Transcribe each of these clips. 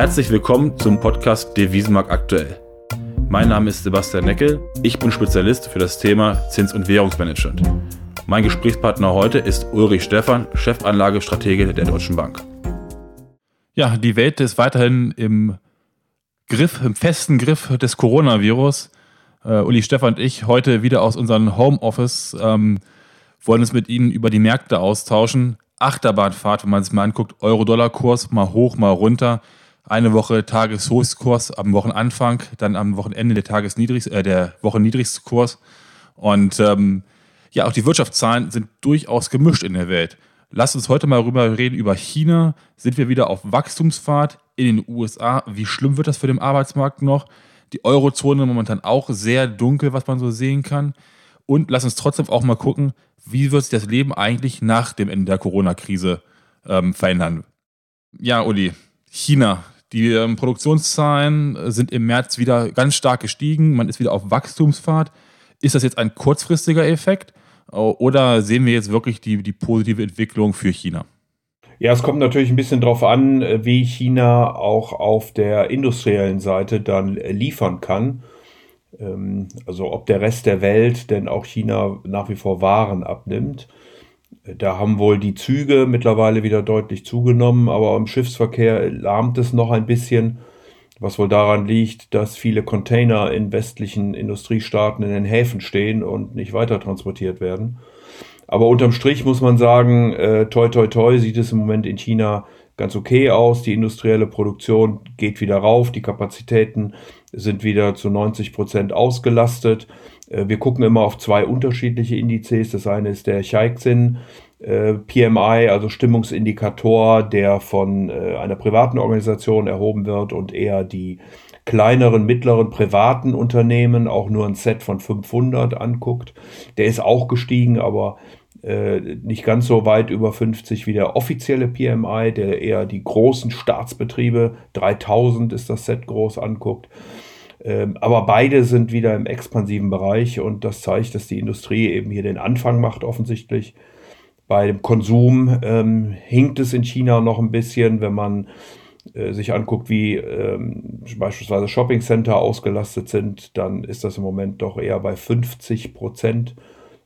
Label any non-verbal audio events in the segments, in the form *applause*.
Herzlich willkommen zum Podcast Devisenmarkt aktuell. Mein Name ist Sebastian Neckel, ich bin Spezialist für das Thema Zins- und Währungsmanagement. Mein Gesprächspartner heute ist Ulrich Stephan, Chefanlagestratege der Deutschen Bank. Ja, die Welt ist weiterhin im Griff, im festen Griff des Coronavirus. Uh, Uli Stefan und ich heute wieder aus unserem Homeoffice ähm, wollen uns mit Ihnen über die Märkte austauschen. Achterbahnfahrt, wenn man es mal anguckt, Euro-Dollar-Kurs mal hoch, mal runter. Eine Woche Tageshochstkurs am Wochenanfang, dann am Wochenende der Tagesniedrigst, äh, der Wochenniedrigste Kurs. Und ähm, ja, auch die Wirtschaftszahlen sind durchaus gemischt in der Welt. Lasst uns heute mal rüber reden über China. Sind wir wieder auf Wachstumsfahrt in den USA? Wie schlimm wird das für den Arbeitsmarkt noch? Die Eurozone momentan auch sehr dunkel, was man so sehen kann. Und lass uns trotzdem auch mal gucken, wie wird sich das Leben eigentlich nach dem Ende der Corona-Krise ähm, verändern. Ja, Uli, China. Die ähm, Produktionszahlen sind im März wieder ganz stark gestiegen. Man ist wieder auf Wachstumsfahrt. Ist das jetzt ein kurzfristiger Effekt oder sehen wir jetzt wirklich die, die positive Entwicklung für China? Ja, es kommt natürlich ein bisschen darauf an, wie China auch auf der industriellen Seite dann liefern kann. Ähm, also ob der Rest der Welt denn auch China nach wie vor Waren abnimmt. Da haben wohl die Züge mittlerweile wieder deutlich zugenommen, aber im Schiffsverkehr lahmt es noch ein bisschen, was wohl daran liegt, dass viele Container in westlichen Industriestaaten in den Häfen stehen und nicht weiter transportiert werden. Aber unterm Strich muss man sagen, äh, toi toi toi sieht es im Moment in China ganz okay aus. Die industrielle Produktion geht wieder rauf, die Kapazitäten sind wieder zu 90 Prozent ausgelastet. Äh, wir gucken immer auf zwei unterschiedliche Indizes. Das eine ist der Chaikin äh, PMI, also Stimmungsindikator, der von äh, einer privaten Organisation erhoben wird und eher die kleineren, mittleren privaten Unternehmen auch nur ein Set von 500 anguckt. Der ist auch gestiegen, aber nicht ganz so weit über 50 wie der offizielle PMI, der eher die großen Staatsbetriebe, 3000 ist das Set groß anguckt. Ähm, aber beide sind wieder im expansiven Bereich und das zeigt, dass die Industrie eben hier den Anfang macht, offensichtlich. Bei dem Konsum ähm, hinkt es in China noch ein bisschen, wenn man äh, sich anguckt, wie ähm, beispielsweise Shoppingcenter ausgelastet sind, dann ist das im Moment doch eher bei 50 Prozent,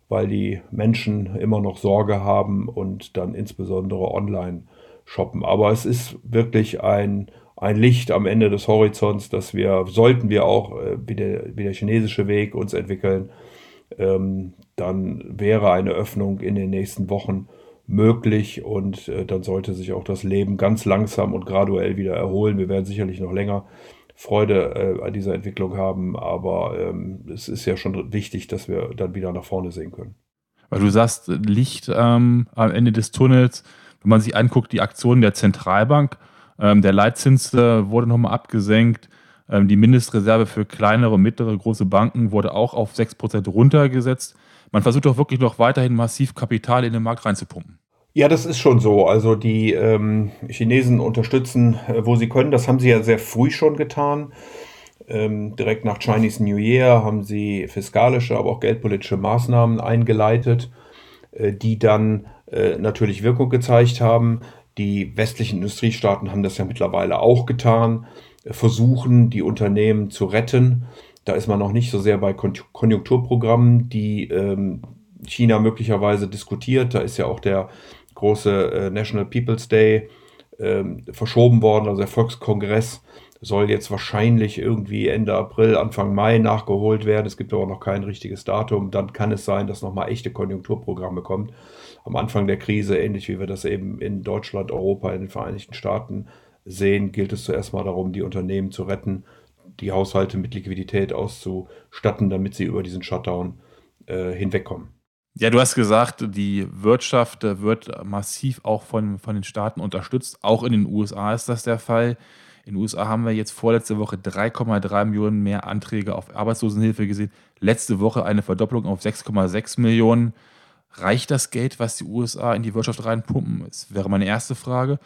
weil die Menschen immer noch Sorge haben und dann insbesondere online shoppen. Aber es ist wirklich ein ein Licht am Ende des Horizonts, dass wir, sollten wir auch äh, wie, der, wie der chinesische Weg uns entwickeln, ähm, dann wäre eine Öffnung in den nächsten Wochen möglich und äh, dann sollte sich auch das Leben ganz langsam und graduell wieder erholen. Wir werden sicherlich noch länger Freude äh, an dieser Entwicklung haben, aber ähm, es ist ja schon wichtig, dass wir dann wieder nach vorne sehen können. Weil du sagst, Licht ähm, am Ende des Tunnels, wenn man sich anguckt, die Aktionen der Zentralbank, ähm, der Leitzins äh, wurde nochmal abgesenkt. Ähm, die Mindestreserve für kleinere und mittlere große Banken wurde auch auf 6% runtergesetzt. Man versucht doch wirklich noch weiterhin massiv Kapital in den Markt reinzupumpen. Ja, das ist schon so. Also die ähm, Chinesen unterstützen, äh, wo sie können. Das haben sie ja sehr früh schon getan. Ähm, direkt nach Chinese New Year haben sie fiskalische, aber auch geldpolitische Maßnahmen eingeleitet, äh, die dann äh, natürlich Wirkung gezeigt haben. Die westlichen Industriestaaten haben das ja mittlerweile auch getan, äh, versuchen die Unternehmen zu retten. Da ist man noch nicht so sehr bei Konjunkturprogrammen, die ähm, China möglicherweise diskutiert. Da ist ja auch der große äh, National People's Day ähm, verschoben worden, also der Volkskongress soll jetzt wahrscheinlich irgendwie Ende April, Anfang Mai nachgeholt werden. Es gibt aber noch kein richtiges Datum. Dann kann es sein, dass nochmal echte Konjunkturprogramme kommen am Anfang der Krise, ähnlich wie wir das eben in Deutschland, Europa, in den Vereinigten Staaten sehen, gilt es zuerst mal darum, die Unternehmen zu retten, die Haushalte mit Liquidität auszustatten, damit sie über diesen Shutdown äh, hinwegkommen. Ja, du hast gesagt, die Wirtschaft äh, wird massiv auch von, von den Staaten unterstützt. Auch in den USA ist das der Fall. In den USA haben wir jetzt vorletzte Woche 3,3 Millionen mehr Anträge auf Arbeitslosenhilfe gesehen. Letzte Woche eine Verdopplung auf 6,6 Millionen. Reicht das Geld, was die USA in die Wirtschaft reinpumpen? Das wäre meine erste Frage.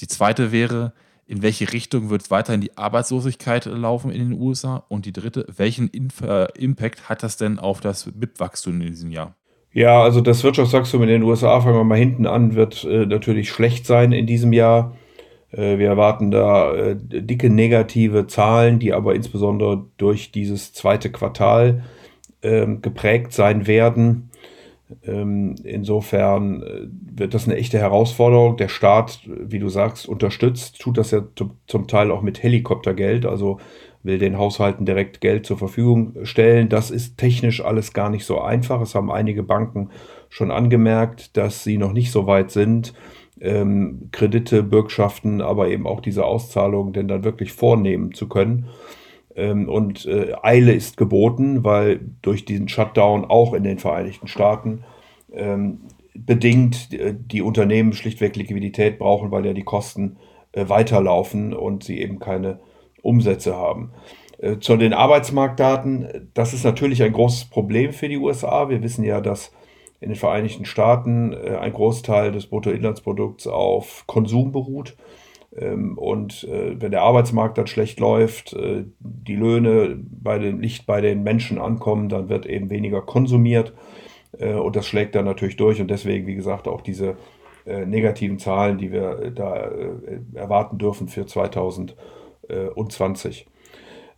Die zweite wäre, in welche Richtung wird weiterhin die Arbeitslosigkeit laufen in den USA? Und die dritte, welchen Inf äh, Impact hat das denn auf das BIP-Wachstum in diesem Jahr? Ja, also das Wirtschaftswachstum in den USA, fangen wir mal hinten an, wird äh, natürlich schlecht sein in diesem Jahr. Äh, wir erwarten da äh, dicke negative Zahlen, die aber insbesondere durch dieses zweite Quartal ähm, geprägt sein werden. Ähm, insofern äh, wird das eine echte Herausforderung. Der Staat, wie du sagst, unterstützt, tut das ja zum Teil auch mit Helikoptergeld, also will den Haushalten direkt Geld zur Verfügung stellen. Das ist technisch alles gar nicht so einfach. Es haben einige Banken schon angemerkt, dass sie noch nicht so weit sind, ähm, Kredite, Bürgschaften, aber eben auch diese Auszahlungen denn dann wirklich vornehmen zu können. Ähm, und äh, Eile ist geboten, weil durch diesen Shutdown auch in den Vereinigten Staaten ähm, bedingt äh, die Unternehmen schlichtweg Liquidität brauchen, weil ja die Kosten äh, weiterlaufen und sie eben keine Umsätze haben. Äh, zu den Arbeitsmarktdaten, das ist natürlich ein großes Problem für die USA. Wir wissen ja, dass in den Vereinigten Staaten äh, ein Großteil des Bruttoinlandsprodukts auf Konsum beruht. Ähm, und äh, wenn der Arbeitsmarkt dann schlecht läuft, äh, die Löhne bei den, nicht bei den Menschen ankommen, dann wird eben weniger konsumiert. Äh, und das schlägt dann natürlich durch. Und deswegen, wie gesagt, auch diese äh, negativen Zahlen, die wir äh, da erwarten dürfen für 2020.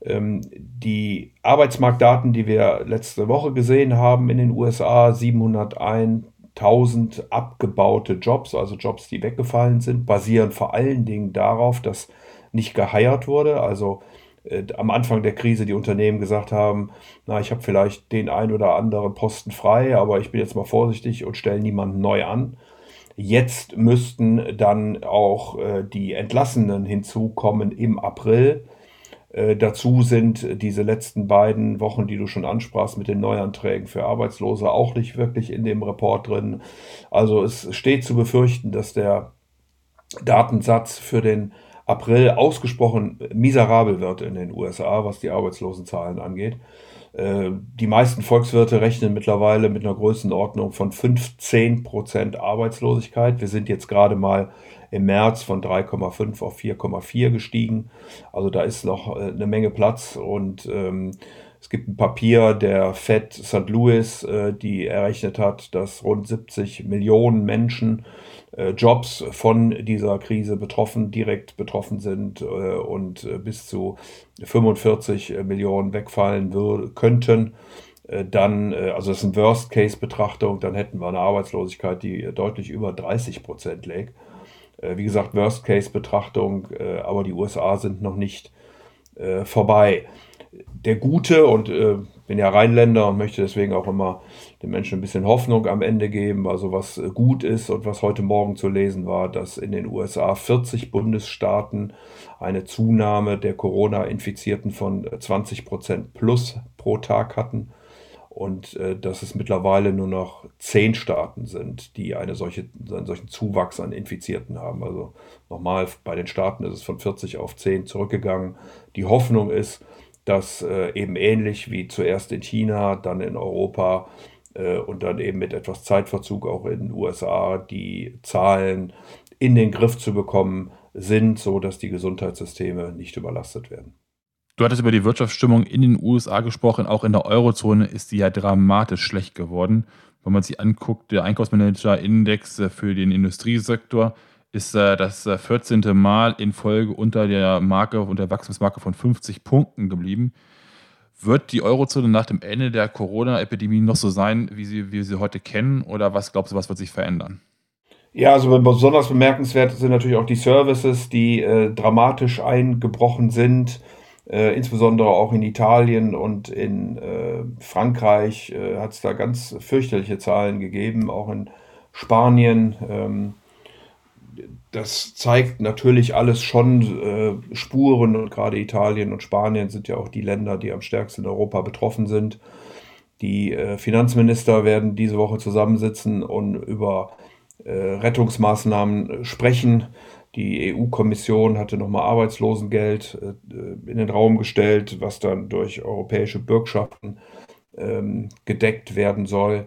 Ähm, die Arbeitsmarktdaten, die wir letzte Woche gesehen haben in den USA, 701.000 abgebaute Jobs, also Jobs, die weggefallen sind, basieren vor allen Dingen darauf, dass nicht geheiert wurde. Also äh, am Anfang der Krise die Unternehmen gesagt haben, na, ich habe vielleicht den ein oder anderen Posten frei, aber ich bin jetzt mal vorsichtig und stelle niemanden neu an. Jetzt müssten dann auch äh, die Entlassenen hinzukommen im April. Äh, dazu sind diese letzten beiden Wochen, die du schon ansprachst, mit den Neuanträgen für Arbeitslose auch nicht wirklich in dem Report drin. Also es steht zu befürchten, dass der Datensatz für den April ausgesprochen miserabel wird in den USA, was die Arbeitslosenzahlen angeht. Äh, die meisten Volkswirte rechnen mittlerweile mit einer Größenordnung von 15 Prozent Arbeitslosigkeit. Wir sind jetzt gerade mal im März von 3,5 auf 4,4 gestiegen. Also da ist noch äh, eine Menge Platz und ähm, es gibt ein Papier der Fed St. Louis, äh, die errechnet hat, dass rund 70 Millionen Menschen äh, Jobs von dieser Krise betroffen, direkt betroffen sind äh, und äh, bis zu 45 Millionen wegfallen könnten. Äh, dann, also das ist eine Worst-Case-Betrachtung, dann hätten wir eine Arbeitslosigkeit, die deutlich über 30 Prozent läge. Äh, wie gesagt, Worst-Case-Betrachtung, äh, aber die USA sind noch nicht äh, vorbei. Der Gute, und bin ja Rheinländer und möchte deswegen auch immer den Menschen ein bisschen Hoffnung am Ende geben, also was gut ist und was heute Morgen zu lesen war, dass in den USA 40 Bundesstaaten eine Zunahme der Corona-Infizierten von 20 Prozent plus pro Tag hatten und äh, dass es mittlerweile nur noch zehn Staaten sind, die eine solche, einen solchen Zuwachs an Infizierten haben. Also nochmal, bei den Staaten ist es von 40 auf 10 zurückgegangen. Die Hoffnung ist, dass äh, eben ähnlich wie zuerst in China, dann in Europa äh, und dann eben mit etwas Zeitverzug auch in den USA die Zahlen in den Griff zu bekommen sind, so dass die Gesundheitssysteme nicht überlastet werden. Du hattest über die Wirtschaftsstimmung in den USA gesprochen. Auch in der Eurozone ist die ja dramatisch schlecht geworden. Wenn man sich anguckt, der Einkaufsmanager-Index für den Industriesektor ist äh, das 14. Äh, Mal in Folge unter der Marke und der Wachstumsmarke von 50 Punkten geblieben. Wird die Eurozone nach dem Ende der Corona-Epidemie noch so sein, wie, sie, wie sie heute kennen? Oder was glaubst du, was wird sich verändern? Ja, also besonders bemerkenswert sind natürlich auch die Services, die äh, dramatisch eingebrochen sind. Äh, insbesondere auch in Italien und in äh, Frankreich äh, hat es da ganz fürchterliche Zahlen gegeben, auch in Spanien. Ähm, das zeigt natürlich alles schon äh, Spuren und gerade Italien und Spanien sind ja auch die Länder, die am stärksten in Europa betroffen sind. Die äh, Finanzminister werden diese Woche zusammensitzen und über Rettungsmaßnahmen sprechen. Die EU-Kommission hatte nochmal Arbeitslosengeld äh, in den Raum gestellt, was dann durch europäische Bürgschaften ähm, gedeckt werden soll.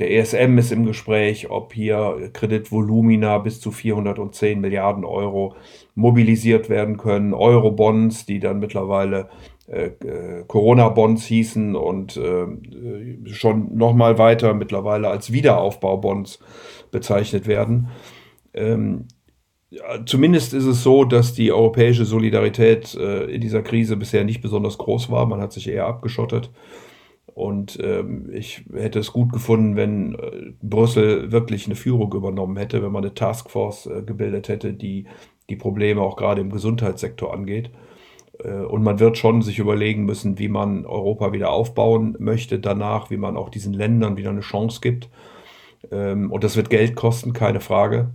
Der ESM ist im Gespräch, ob hier Kreditvolumina bis zu 410 Milliarden Euro mobilisiert werden können. Euro-Bonds, die dann mittlerweile äh, äh Corona-Bonds hießen und äh, schon nochmal weiter mittlerweile als Wiederaufbau-Bonds bezeichnet werden. Ähm, Zumindest ist es so, dass die europäische Solidarität äh, in dieser Krise bisher nicht besonders groß war. Man hat sich eher abgeschottet. Und ähm, ich hätte es gut gefunden, wenn äh, Brüssel wirklich eine Führung übernommen hätte, wenn man eine Taskforce äh, gebildet hätte, die die Probleme auch gerade im Gesundheitssektor angeht. Äh, und man wird schon sich überlegen müssen, wie man Europa wieder aufbauen möchte danach, wie man auch diesen Ländern wieder eine Chance gibt. Ähm, und das wird Geld kosten, keine Frage.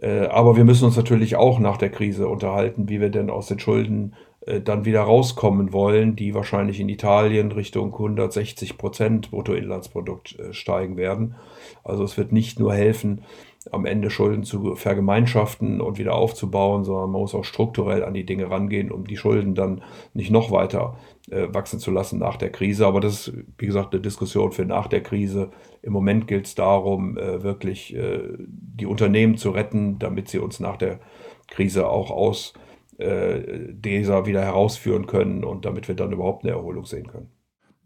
Äh, aber wir müssen uns natürlich auch nach der Krise unterhalten, wie wir denn aus den Schulden äh, dann wieder rauskommen wollen, die wahrscheinlich in Italien Richtung 160 Prozent Bruttoinlandsprodukt steigen werden. Also es wird nicht nur helfen, am Ende Schulden zu vergemeinschaften und wieder aufzubauen, sondern man muss auch strukturell an die Dinge rangehen, um die Schulden dann nicht noch weiter äh, wachsen zu lassen nach der Krise. Aber das ist, wie gesagt, eine Diskussion für nach der Krise. Im Moment gilt es darum, äh, wirklich äh, die Unternehmen zu retten, damit sie uns nach der Krise auch aus äh, dieser wieder herausführen können und damit wir dann überhaupt eine Erholung sehen können.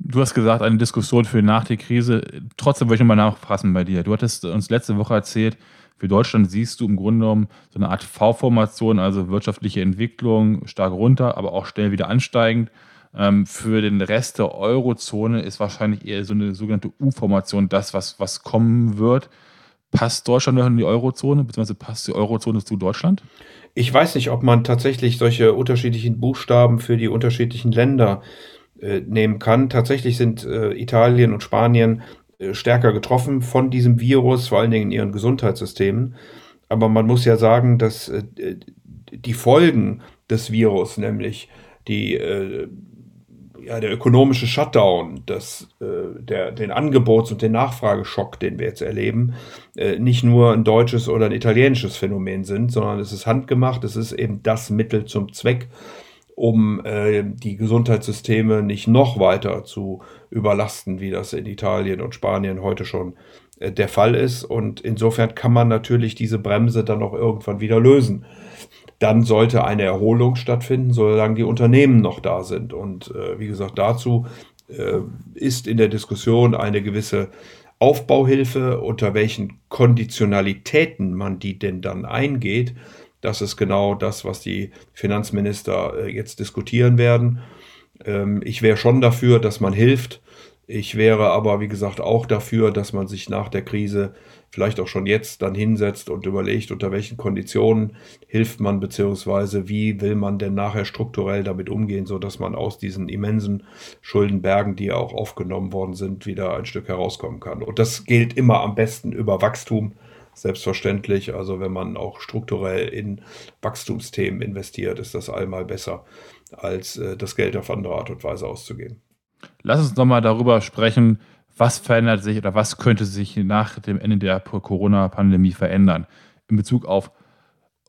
Du hast gesagt, eine Diskussion für nach der Krise. Trotzdem wollte ich nochmal nachfassen bei dir. Du hattest uns letzte Woche erzählt, für Deutschland siehst du im Grunde genommen so eine Art V-Formation, also wirtschaftliche Entwicklung stark runter, aber auch schnell wieder ansteigend. Ähm, für den Rest der Eurozone ist wahrscheinlich eher so eine sogenannte U-Formation das, was, was kommen wird. Passt Deutschland noch in die Eurozone, beziehungsweise passt die Eurozone zu Deutschland? Ich weiß nicht, ob man tatsächlich solche unterschiedlichen Buchstaben für die unterschiedlichen Länder äh, nehmen kann. Tatsächlich sind äh, Italien und Spanien äh, stärker getroffen von diesem Virus, vor allen Dingen in ihren Gesundheitssystemen. Aber man muss ja sagen, dass äh, die Folgen des Virus, nämlich die, äh, ja, der ökonomische Shutdown, das, äh, der, den Angebots- und den Nachfrageschock, den wir jetzt erleben, nicht nur ein deutsches oder ein italienisches Phänomen sind, sondern es ist handgemacht, es ist eben das Mittel zum Zweck um äh, die Gesundheitssysteme nicht noch weiter zu überlasten, wie das in Italien und Spanien heute schon äh, der Fall ist. Und insofern kann man natürlich diese Bremse dann auch irgendwann wieder lösen. Dann sollte eine Erholung stattfinden, solange die Unternehmen noch da sind. Und äh, wie gesagt, dazu äh, ist in der Diskussion eine gewisse Aufbauhilfe, unter welchen Konditionalitäten man die denn dann eingeht, das ist genau das, was die Finanzminister äh, jetzt diskutieren werden. Ähm, ich wäre schon dafür, dass man hilft. Ich wäre aber, wie gesagt, auch dafür, dass man sich nach der Krise vielleicht auch schon jetzt dann hinsetzt und überlegt, unter welchen Konditionen hilft man, beziehungsweise wie will man denn nachher strukturell damit umgehen, sodass man aus diesen immensen Schuldenbergen, die ja auch aufgenommen worden sind, wieder ein Stück herauskommen kann. Und das gilt immer am besten über Wachstum selbstverständlich. Also wenn man auch strukturell in Wachstumsthemen investiert, ist das allemal besser, als äh, das Geld auf andere Art und Weise auszugeben. Lass uns nochmal darüber sprechen, was verändert sich oder was könnte sich nach dem Ende der Corona-Pandemie verändern in Bezug auf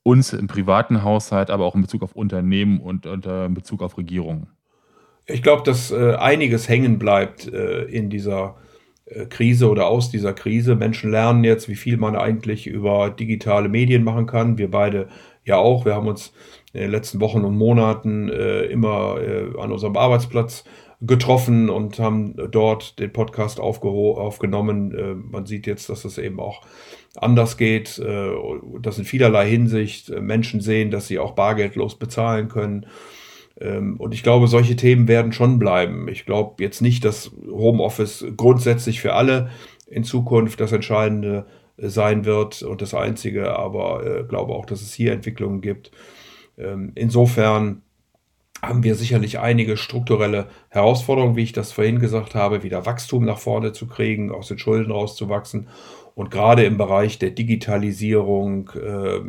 uns im privaten Haushalt, aber auch in Bezug auf Unternehmen und, und äh, in Bezug auf Regierungen. Ich glaube, dass äh, einiges hängen bleibt äh, in dieser äh, Krise oder aus dieser Krise. Menschen lernen jetzt, wie viel man eigentlich über digitale Medien machen kann. Wir beide ja auch. Wir haben uns in den letzten Wochen und Monaten äh, immer äh, an unserem Arbeitsplatz getroffen und haben dort den Podcast aufgenommen. Äh, man sieht jetzt, dass es eben auch anders geht, äh, dass in vielerlei Hinsicht Menschen sehen, dass sie auch bargeldlos bezahlen können ähm, und ich glaube, solche Themen werden schon bleiben. Ich glaube jetzt nicht, dass Homeoffice grundsätzlich für alle in Zukunft das Entscheidende äh, sein wird und das Einzige, aber äh, glaube auch, dass es hier Entwicklungen gibt. Ähm, insofern haben wir sicherlich einige strukturelle Herausforderungen, wie ich das vorhin gesagt habe, wieder Wachstum nach vorne zu kriegen, aus den Schulden rauszuwachsen und gerade im Bereich der Digitalisierung, äh,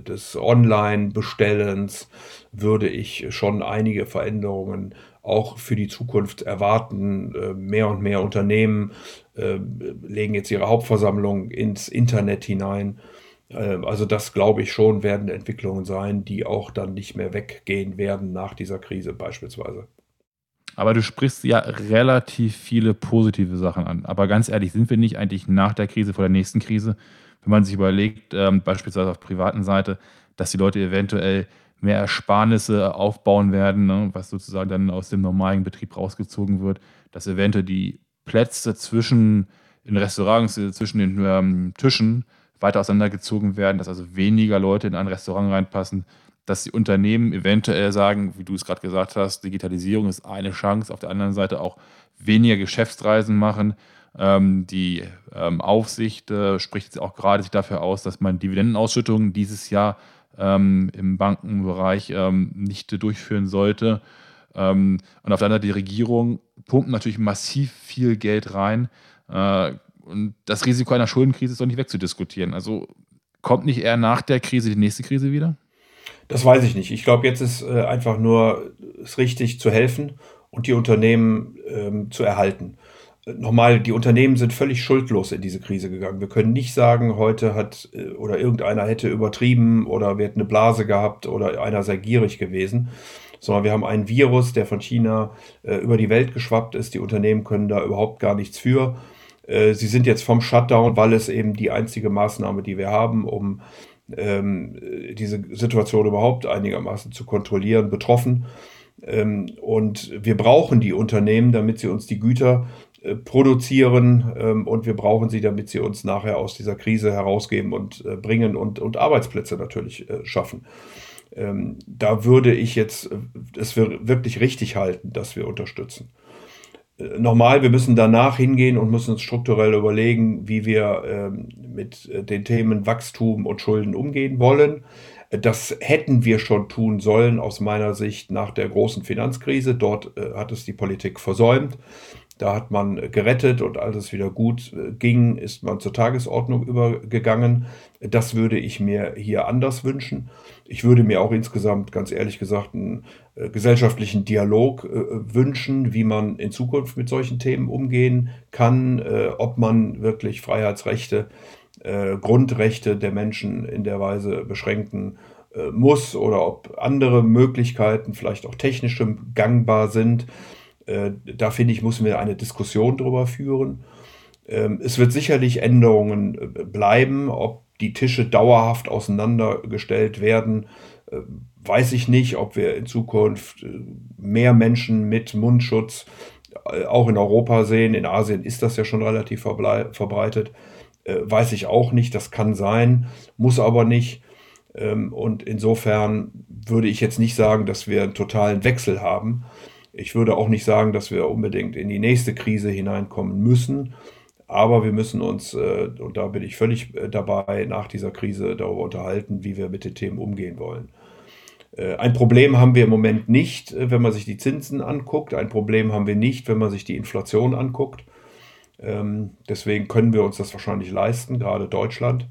des Online-Bestellens würde ich schon einige Veränderungen auch für die Zukunft erwarten. Äh, mehr und mehr Unternehmen äh, legen jetzt ihre Hauptversammlung ins Internet hinein. Äh, also das glaube ich schon werden Entwicklungen sein, die auch dann nicht mehr weggehen werden nach dieser Krise beispielsweise. Aber du sprichst ja relativ viele positive Sachen an. Aber ganz ehrlich, sind wir nicht eigentlich nach der Krise vor der nächsten Krise? Wenn man sich überlegt, ähm, beispielsweise auf privaten Seite, dass die Leute eventuell mehr Ersparnisse aufbauen werden, ne, was sozusagen dann aus dem normalen Betrieb rausgezogen wird, dass eventuell die Plätze zwischen in Restaurants, zwischen den ähm, Tischen weiter auseinandergezogen werden, dass also weniger Leute in ein Restaurant reinpassen, dass die Unternehmen eventuell sagen, wie du es gerade gesagt hast, Digitalisierung ist eine Chance, auf der anderen Seite auch weniger Geschäftsreisen machen. Ähm, die ähm, Aufsicht äh, spricht jetzt auch gerade sich dafür aus, dass man Dividendenausschüttungen dieses Jahr ähm, im Bankenbereich nicht durchführen sollte. Und auf der anderen Seite die Regierung pumpt natürlich massiv viel Geld rein. Äh, und das Risiko einer Schuldenkrise ist doch nicht wegzudiskutieren. Also kommt nicht eher nach der Krise die nächste Krise wieder? Das weiß ich nicht. Ich glaube, jetzt ist äh, einfach nur es richtig zu helfen und die Unternehmen ähm, zu erhalten. Nochmal, die Unternehmen sind völlig schuldlos in diese Krise gegangen. Wir können nicht sagen, heute hat äh, oder irgendeiner hätte übertrieben oder wir hätten eine Blase gehabt oder einer sei gierig gewesen, sondern wir haben einen Virus, der von China äh, über die Welt geschwappt ist. Die Unternehmen können da überhaupt gar nichts für. Äh, sie sind jetzt vom Shutdown, weil es eben die einzige Maßnahme, die wir haben, um ähm, diese Situation überhaupt einigermaßen zu kontrollieren, betroffen. Ähm, und wir brauchen die Unternehmen, damit sie uns die Güter äh, produzieren ähm, und wir brauchen sie, damit sie uns nachher aus dieser Krise herausgeben und äh, bringen und, und Arbeitsplätze natürlich äh, schaffen. Ähm, da würde ich jetzt es wirklich richtig halten, dass wir unterstützen. Nochmal, wir müssen danach hingehen und müssen uns strukturell überlegen, wie wir ähm, mit den Themen Wachstum und Schulden umgehen wollen. Das hätten wir schon tun sollen aus meiner Sicht nach der großen Finanzkrise. Dort hat es die Politik versäumt. Da hat man gerettet und als es wieder gut äh, ging, ist man zur Tagesordnung übergegangen. Das würde ich mir hier anders wünschen. Ich würde mir auch insgesamt, ganz ehrlich gesagt, einen äh, gesellschaftlichen Dialog äh, wünschen, wie man in Zukunft mit solchen Themen umgehen kann, ob man wirklich Freiheitsrechte, Grundrechte der Menschen in der Weise beschränken muss oder ob andere Möglichkeiten, vielleicht auch technische, gangbar sind. Äh, da finde ich, müssen wir eine Diskussion darüber führen. Ähm, es wird sicherlich Änderungen äh, bleiben. Ob die Tische dauerhaft auseinandergestellt werden, äh, weiß ich nicht. Ob wir in Zukunft mehr Menschen mit Mundschutz auch in Europa sehen. In Asien ist das ja schon relativ verbreitet. Weiß ich auch nicht. Das kann sein, muss aber nicht. Ähm, und insofern würde ich jetzt nicht sagen, dass wir einen totalen Wechsel haben. Ich würde auch nicht sagen, dass wir unbedingt in die nächste Krise hineinkommen müssen. Aber wir müssen uns, äh, und da bin ich völlig äh, dabei, nach dieser Krise darüber unterhalten, wie wir mit den Themen umgehen wollen. Äh, ein Problem haben wir im Moment nicht, wenn man sich die Zinsen anguckt. Ein Problem haben wir nicht, wenn man sich die Inflation anguckt. Ähm, deswegen können wir uns das wahrscheinlich leisten, gerade Deutschland.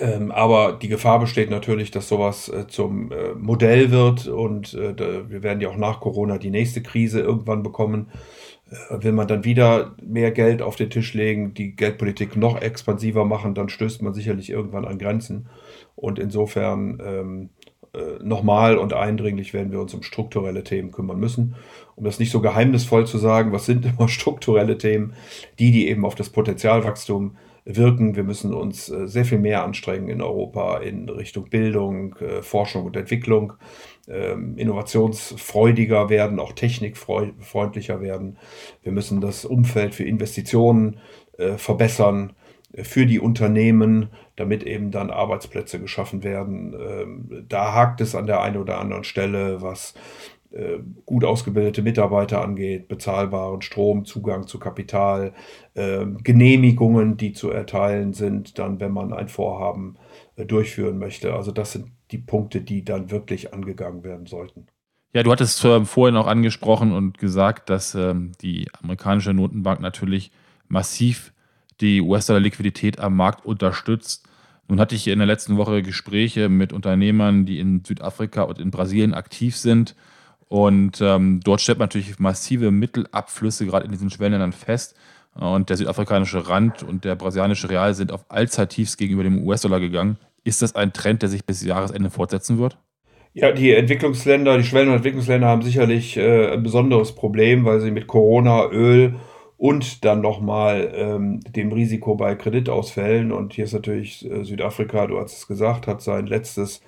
Ähm, aber die Gefahr besteht natürlich, dass sowas äh, zum äh, Modell wird und äh, wir werden ja auch nach Corona die nächste Krise irgendwann bekommen. Äh, will man dann wieder mehr Geld auf den Tisch legen, die Geldpolitik noch expansiver machen, dann stößt man sicherlich irgendwann an Grenzen. Und insofern ähm, äh, nochmal und eindringlich werden wir uns um strukturelle Themen kümmern müssen. Um das nicht so geheimnisvoll zu sagen, was sind *laughs* immer strukturelle Themen? Die, die eben auf das Potenzialwachstum wirken. Wir müssen uns äh, sehr viel mehr anstrengen in Europa in Richtung Bildung, äh, Forschung und Entwicklung, ähm, innovationsfreudiger werden, auch technikfreundlicher werden. Wir müssen das Umfeld für Investitionen äh, verbessern für die Unternehmen, damit eben dann Arbeitsplätze geschaffen werden. Ähm, da hakt es an der einen oder anderen Stelle, was gut ausgebildete Mitarbeiter angeht, bezahlbaren Strom, Zugang zu Kapital, äh, Genehmigungen, die zu erteilen sind, dann, wenn man ein Vorhaben äh, durchführen möchte. Also das sind die Punkte, die dann wirklich angegangen werden sollten. Ja, du hattest äh, vorhin auch angesprochen und gesagt, dass ähm, die amerikanische Notenbank natürlich massiv die US-Dollar-Liquidität am Markt unterstützt. Nun hatte ich in der letzten Woche Gespräche mit Unternehmern, die in Südafrika und in Brasilien aktiv sind und ähm, dort stellt man natürlich massive Mittelabflüsse gerade in diesen Schwellenländern fest. Und der südafrikanische Rand und der brasilianische Real sind auf Allzeittiefs gegenüber dem US-Dollar gegangen. Ist das ein Trend, der sich bis Jahresende fortsetzen wird? Ja, die Entwicklungsländer, die Schwellen- und Entwicklungsländer haben sicherlich äh, ein besonderes Problem, weil sie mit Corona, Öl und dann nochmal ähm, dem Risiko bei Kreditausfällen. Und hier ist natürlich äh, Südafrika, du hast es gesagt, hat sein letztes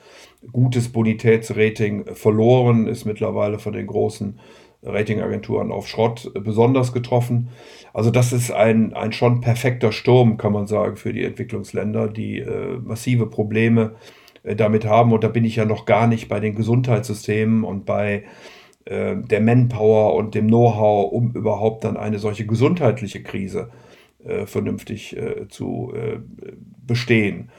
gutes Bonitätsrating verloren, ist mittlerweile von den großen Ratingagenturen auf Schrott besonders getroffen. Also das ist ein, ein schon perfekter Sturm, kann man sagen, für die Entwicklungsländer, die äh, massive Probleme äh, damit haben. Und da bin ich ja noch gar nicht bei den Gesundheitssystemen und bei äh, der Manpower und dem Know-how, um überhaupt dann eine solche gesundheitliche Krise äh, vernünftig äh, zu äh, bestehen.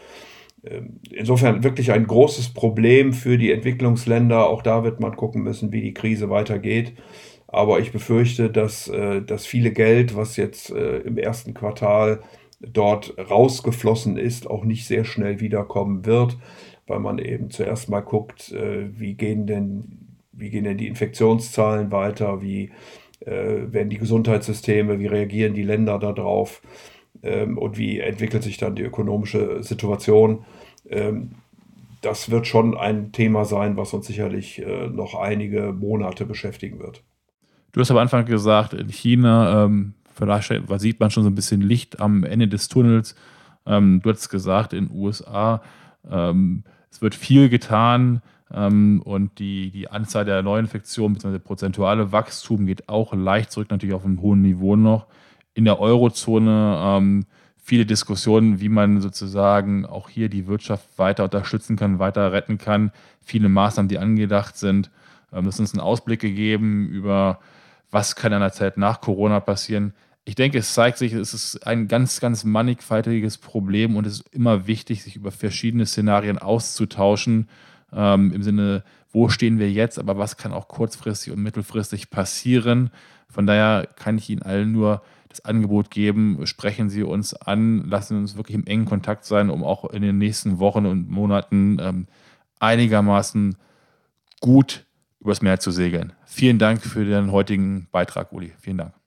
Ähm, insofern wirklich ein großes Problem für die Entwicklungsländer. Auch da wird man gucken müssen, wie die Krise weitergeht. Aber ich befürchte, dass äh, das viele Geld, was jetzt äh, im ersten Quartal dort rausgeflossen ist, auch nicht sehr schnell wiederkommen wird, weil man eben zuerst mal guckt, äh, wie gehen denn, wie gehen denn die Infektionszahlen weiter, wie werden die Gesundheitssysteme, wie reagieren die Länder darauf ähm, und wie entwickelt sich dann die ökonomische Situation. Ähm, das wird schon ein Thema sein, was uns sicherlich äh, noch einige Monate beschäftigen wird. Du hast am Anfang gesagt, in China, ähm, vielleicht sieht man schon so ein bisschen Licht am Ende des Tunnels. Ähm, du hast gesagt, in den USA, ähm, es wird viel getan und die, die Anzahl der Neuinfektionen bzw. prozentuale Wachstum geht auch leicht zurück, natürlich auf einem hohen Niveau noch. In der Eurozone ähm, viele Diskussionen, wie man sozusagen auch hier die Wirtschaft weiter unterstützen kann, weiter retten kann. Viele Maßnahmen, die angedacht sind. Ähm, das uns einen Ausblick gegeben über was kann in der Zeit nach Corona passieren. Ich denke, es zeigt sich, es ist ein ganz, ganz mannigfaltiges Problem und es ist immer wichtig, sich über verschiedene Szenarien auszutauschen. Ähm, Im Sinne, wo stehen wir jetzt, aber was kann auch kurzfristig und mittelfristig passieren. Von daher kann ich Ihnen allen nur das Angebot geben, sprechen Sie uns an, lassen Sie uns wirklich im engen Kontakt sein, um auch in den nächsten Wochen und Monaten ähm, einigermaßen gut übers Meer zu segeln. Vielen Dank für den heutigen Beitrag, Uli. Vielen Dank.